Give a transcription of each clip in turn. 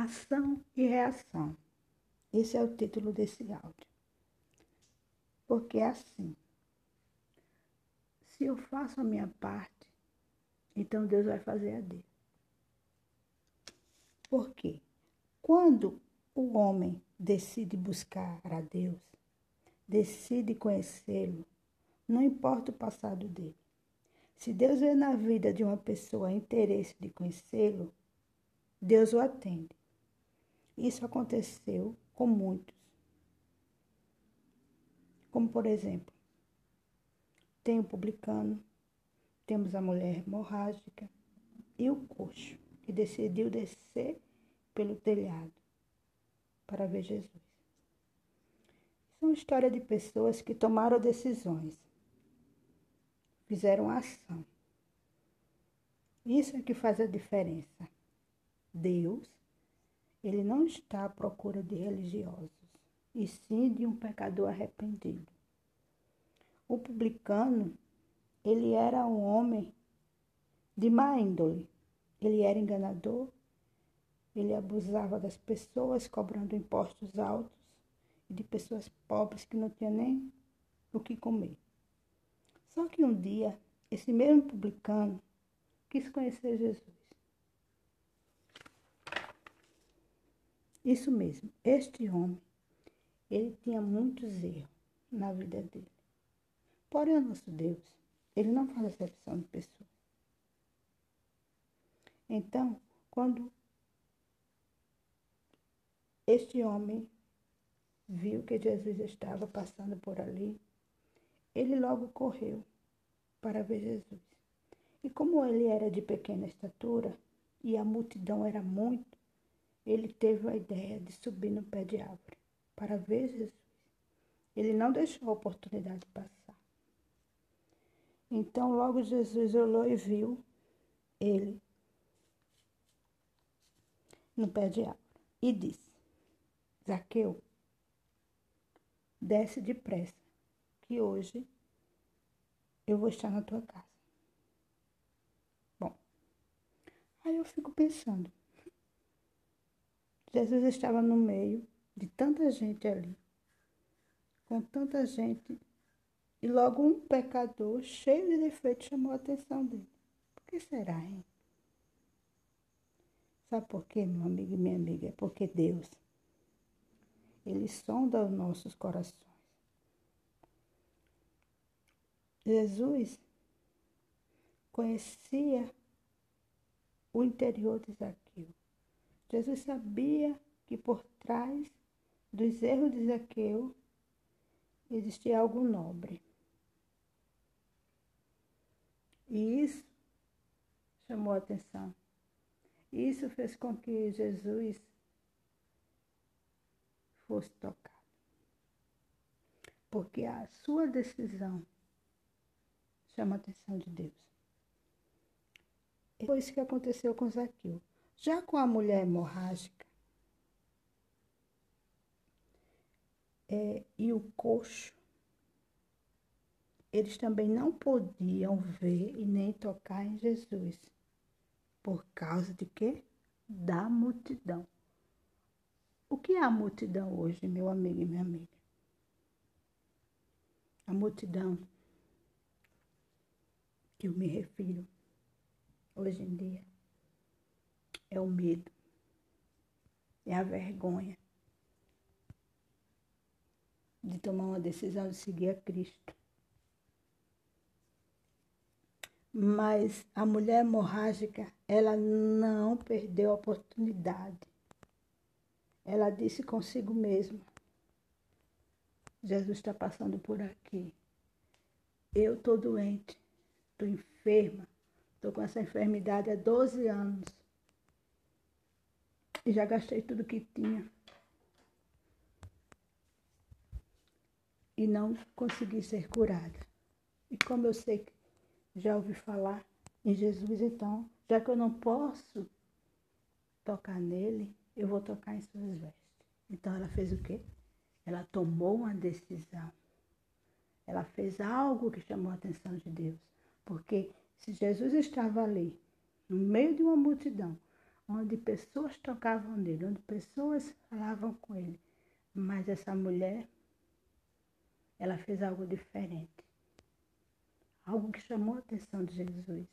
Ação e reação. Esse é o título desse áudio. Porque é assim. Se eu faço a minha parte, então Deus vai fazer a dele. Por quê? Quando o homem decide buscar a Deus, decide conhecê-lo, não importa o passado dele. Se Deus vê na vida de uma pessoa interesse de conhecê-lo, Deus o atende. Isso aconteceu com muitos. Como, por exemplo, tem o publicano, temos a mulher hemorrágica e o coxo, que decidiu descer pelo telhado para ver Jesus. São histórias de pessoas que tomaram decisões, fizeram ação. Isso é que faz a diferença. Deus ele não está à procura de religiosos, e sim de um pecador arrependido. O publicano, ele era um homem de má índole. Ele era enganador, ele abusava das pessoas, cobrando impostos altos e de pessoas pobres que não tinham nem o que comer. Só que um dia, esse mesmo publicano quis conhecer Jesus. Isso mesmo, este homem, ele tinha muitos erros na vida dele. Porém, o nosso Deus, ele não faz exceção de pessoas. Então, quando este homem viu que Jesus estava passando por ali, ele logo correu para ver Jesus. E como ele era de pequena estatura e a multidão era muito, ele teve a ideia de subir no pé de árvore para ver Jesus. Ele não deixou a oportunidade passar. Então, logo Jesus olhou e viu ele no pé de árvore e disse: Zaqueu, desce depressa, que hoje eu vou estar na tua casa. Bom, aí eu fico pensando, Jesus estava no meio de tanta gente ali, com tanta gente, e logo um pecador cheio de defeitos chamou a atenção dele. Por que será, hein? Sabe por quê, meu amigo e minha amiga? É porque Deus, Ele sonda os nossos corações. Jesus conhecia o interior de Zaqueu. Jesus sabia que por trás dos erros de Zaqueu existia algo nobre. E isso chamou a atenção. Isso fez com que Jesus fosse tocado. Porque a sua decisão chama a atenção de Deus. Foi isso que aconteceu com Zaqueu. Já com a mulher hemorrágica é, e o coxo, eles também não podiam ver e nem tocar em Jesus. Por causa de quê? Da multidão. O que é a multidão hoje, meu amigo e minha amiga? A multidão que eu me refiro hoje em dia é o medo, é a vergonha de tomar uma decisão de seguir a Cristo. Mas a mulher hemorrágica, ela não perdeu a oportunidade. Ela disse consigo mesma: Jesus está passando por aqui. Eu estou doente, estou enferma, estou com essa enfermidade há 12 anos. E já gastei tudo que tinha. E não consegui ser curada. E como eu sei que já ouvi falar em Jesus, então, já que eu não posso tocar nele, eu vou tocar em suas vestes. Então ela fez o quê? Ela tomou uma decisão. Ela fez algo que chamou a atenção de Deus. Porque se Jesus estava ali, no meio de uma multidão, onde pessoas tocavam nele, onde pessoas falavam com ele. Mas essa mulher, ela fez algo diferente. Algo que chamou a atenção de Jesus.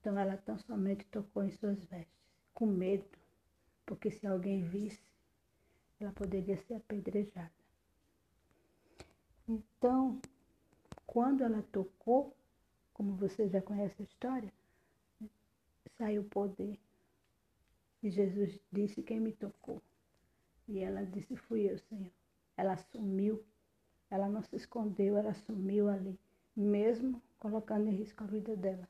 Então ela tão somente tocou em suas vestes, com medo, porque se alguém visse, ela poderia ser apedrejada. Então, quando ela tocou, como você já conhece a história, saiu o poder. E Jesus disse quem me tocou. E ela disse, fui eu, Senhor. Ela sumiu, ela não se escondeu, ela sumiu ali, mesmo colocando em risco a vida dela.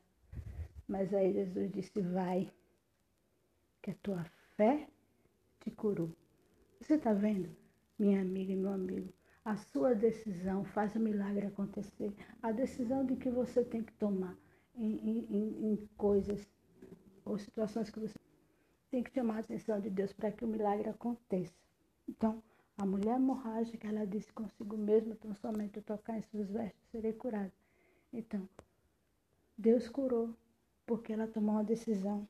Mas aí Jesus disse, vai, que a tua fé te curou. Você está vendo, minha amiga e meu amigo? A sua decisão faz o milagre acontecer. A decisão de que você tem que tomar em, em, em coisas ou situações que você tem que chamar a atenção de Deus para que o milagre aconteça. Então, a mulher hemorrágica, ela disse consigo mesma, tão somente tocar em suas vestes, serei curada. Então, Deus curou, porque ela tomou uma decisão.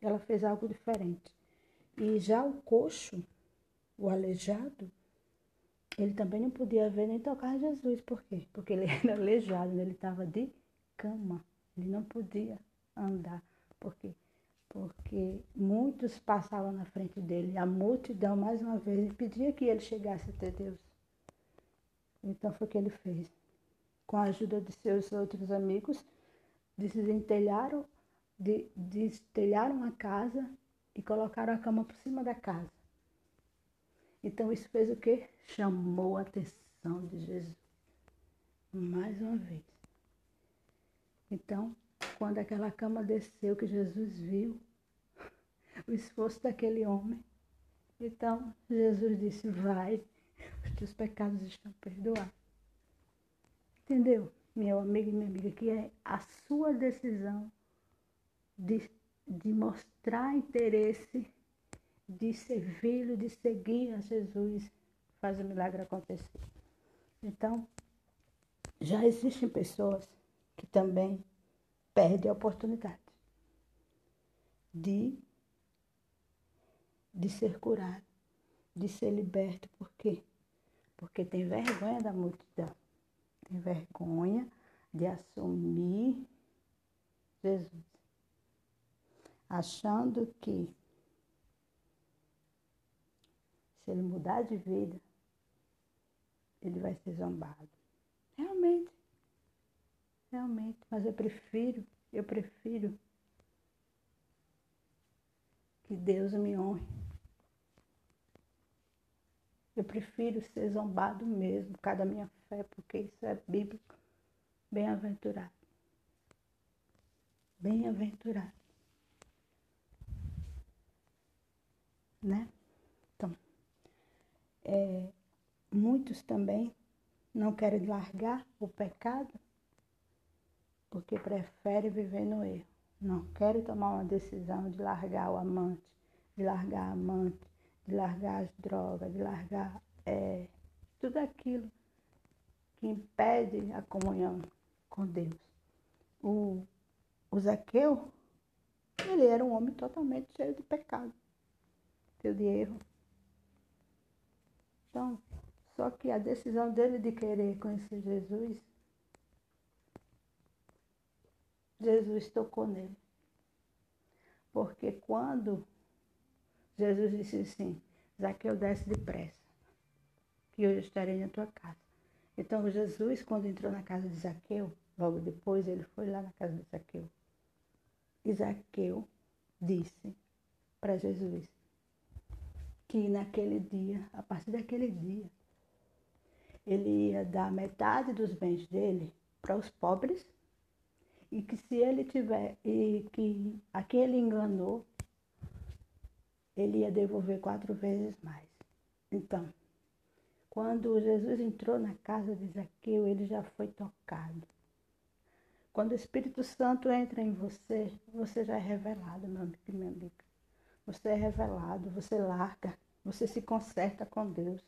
Ela fez algo diferente. E já o coxo, o aleijado, ele também não podia ver nem tocar Jesus. Por quê? Porque ele era aleijado, né? ele estava de cama. Ele não podia andar. Por quê? Porque muitos passavam na frente dele. A multidão, mais uma vez, pedia que ele chegasse até Deus. Então foi o que ele fez. Com a ajuda de seus outros amigos, desentelharam, de, destelharam a casa e colocaram a cama por cima da casa. Então isso fez o quê? Chamou a atenção de Jesus. Mais uma vez. Então, quando aquela cama desceu, que Jesus viu o esforço daquele homem, então Jesus disse: Vai, os teus pecados estão perdoados. Entendeu, meu amigo e minha amiga, que é a sua decisão de, de mostrar interesse de servi-lo, de seguir a Jesus, faz o milagre acontecer. Então, já existem pessoas que também perdem a oportunidade de, de ser curado, de ser liberto. Por quê? Porque tem vergonha da multidão, tem vergonha de assumir Jesus, achando que se ele mudar de vida, ele vai ser zombado. Realmente. Realmente. Mas eu prefiro, eu prefiro que Deus me honre. Eu prefiro ser zombado mesmo, por causa da minha fé, porque isso é bíblico. Bem-aventurado. Bem-aventurado. Né? é, muitos também não querem largar o pecado porque preferem viver no erro. Não querem tomar uma decisão de largar o amante, de largar a amante, de largar as drogas, de largar é, tudo aquilo que impede a comunhão com Deus. O, o Zaqueu, ele era um homem totalmente cheio de pecado, cheio de erro. Então, só que a decisão dele de querer conhecer Jesus, Jesus tocou nele. Porque quando Jesus disse assim, Zaqueu desce depressa, que eu estarei na tua casa. Então Jesus, quando entrou na casa de Zaqueu, logo depois ele foi lá na casa de Zaqueu. E Zaqueu disse para Jesus, que naquele dia, a partir daquele dia, ele ia dar metade dos bens dele para os pobres e que se ele tiver e que a quem ele enganou, ele ia devolver quatro vezes mais. Então, quando Jesus entrou na casa de Zaqueu, ele já foi tocado. Quando o Espírito Santo entra em você, você já é revelado, meu amigo e minha amiga. Você é revelado, você larga, você se conserta com Deus.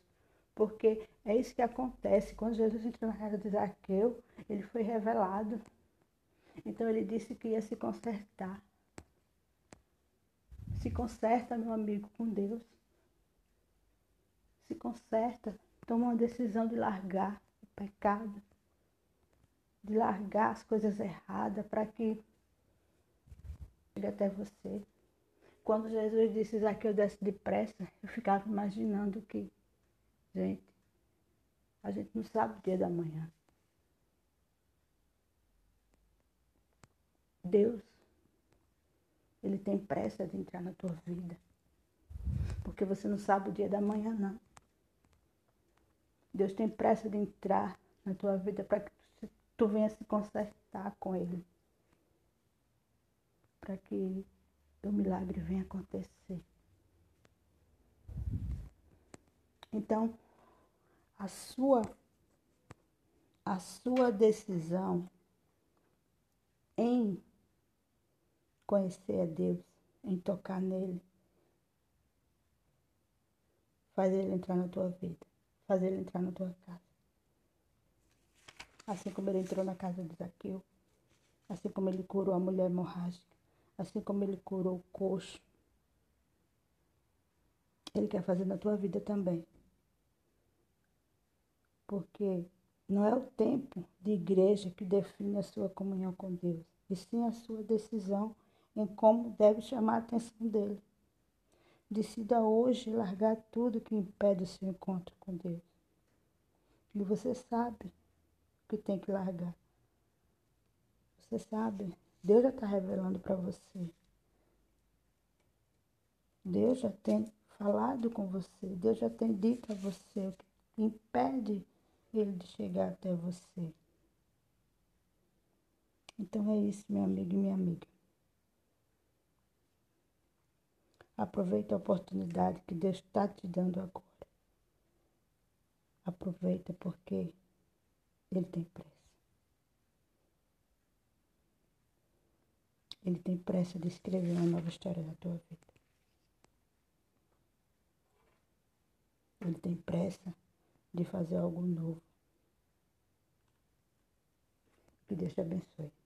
Porque é isso que acontece. Quando Jesus entrou na casa de Zaqueu, ele foi revelado. Então ele disse que ia se consertar. Se conserta, meu amigo, com Deus. Se conserta. Toma uma decisão de largar o pecado, de largar as coisas erradas para que chegue até você. Quando Jesus disse eu desce depressa, eu ficava imaginando que, gente, a gente não sabe o dia da manhã. Deus, Ele tem pressa de entrar na tua vida. Porque você não sabe o dia da manhã, não. Deus tem pressa de entrar na tua vida para que tu venha se consertar com Ele. Para que o milagre venha acontecer. Então, a sua a sua decisão em conhecer a Deus, em tocar nele, faz ele entrar na tua vida, faz ele entrar na tua casa. Assim como ele entrou na casa de Zaqueu, assim como ele curou a mulher hemorrágica, assim como ele curou o coxo. Ele quer fazer na tua vida também. Porque não é o tempo de igreja que define a sua comunhão com Deus, e sim a sua decisão em como deve chamar a atenção dele. Decida hoje largar tudo que impede o seu encontro com Deus. E você sabe o que tem que largar. Você sabe Deus já está revelando para você. Deus já tem falado com você. Deus já tem dito a você o que impede ele de chegar até você. Então é isso, meu amigo e minha amiga. Aproveita a oportunidade que Deus está te dando agora. Aproveita porque Ele tem pressa. Ele tem pressa de escrever uma nova história da tua vida. Ele tem pressa de fazer algo novo. Que Deus te abençoe.